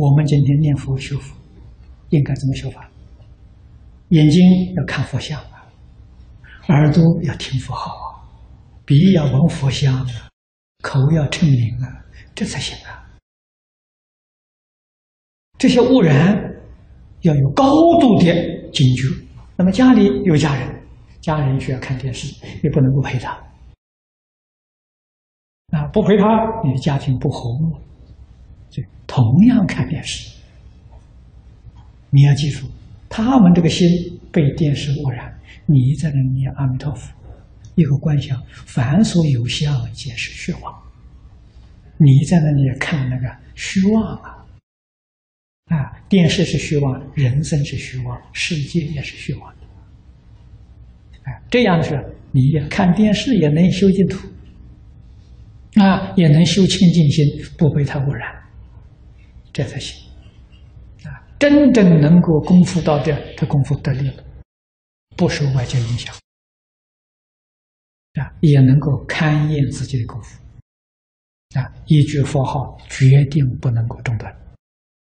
我们今天念佛修佛，应该怎么修法？眼睛要看佛像啊，耳朵要听佛号啊，鼻要闻佛香啊，口要称名啊，这才行啊。这些污染要有高度的警觉。那么家里有家人，家人需要看电视，也不能不陪他。啊，不陪他，你的家庭不和睦。就同样看电视，你要记住，他们这个心被电视污染，你在那里阿弥陀佛，一个观想，凡所有相，皆是虚妄。你在那里看那个虚妄啊，啊，电视是虚妄，人生是虚妄，世界也是虚妄的。哎，这样的时候，你看电视也能修净土。啊，也能修清净心，不被它污染，这才行。啊，真正能够功夫到这，这功夫得力了，不受外界影响，啊，也能够勘验自己的功夫，啊，一句佛号决定不能够中断。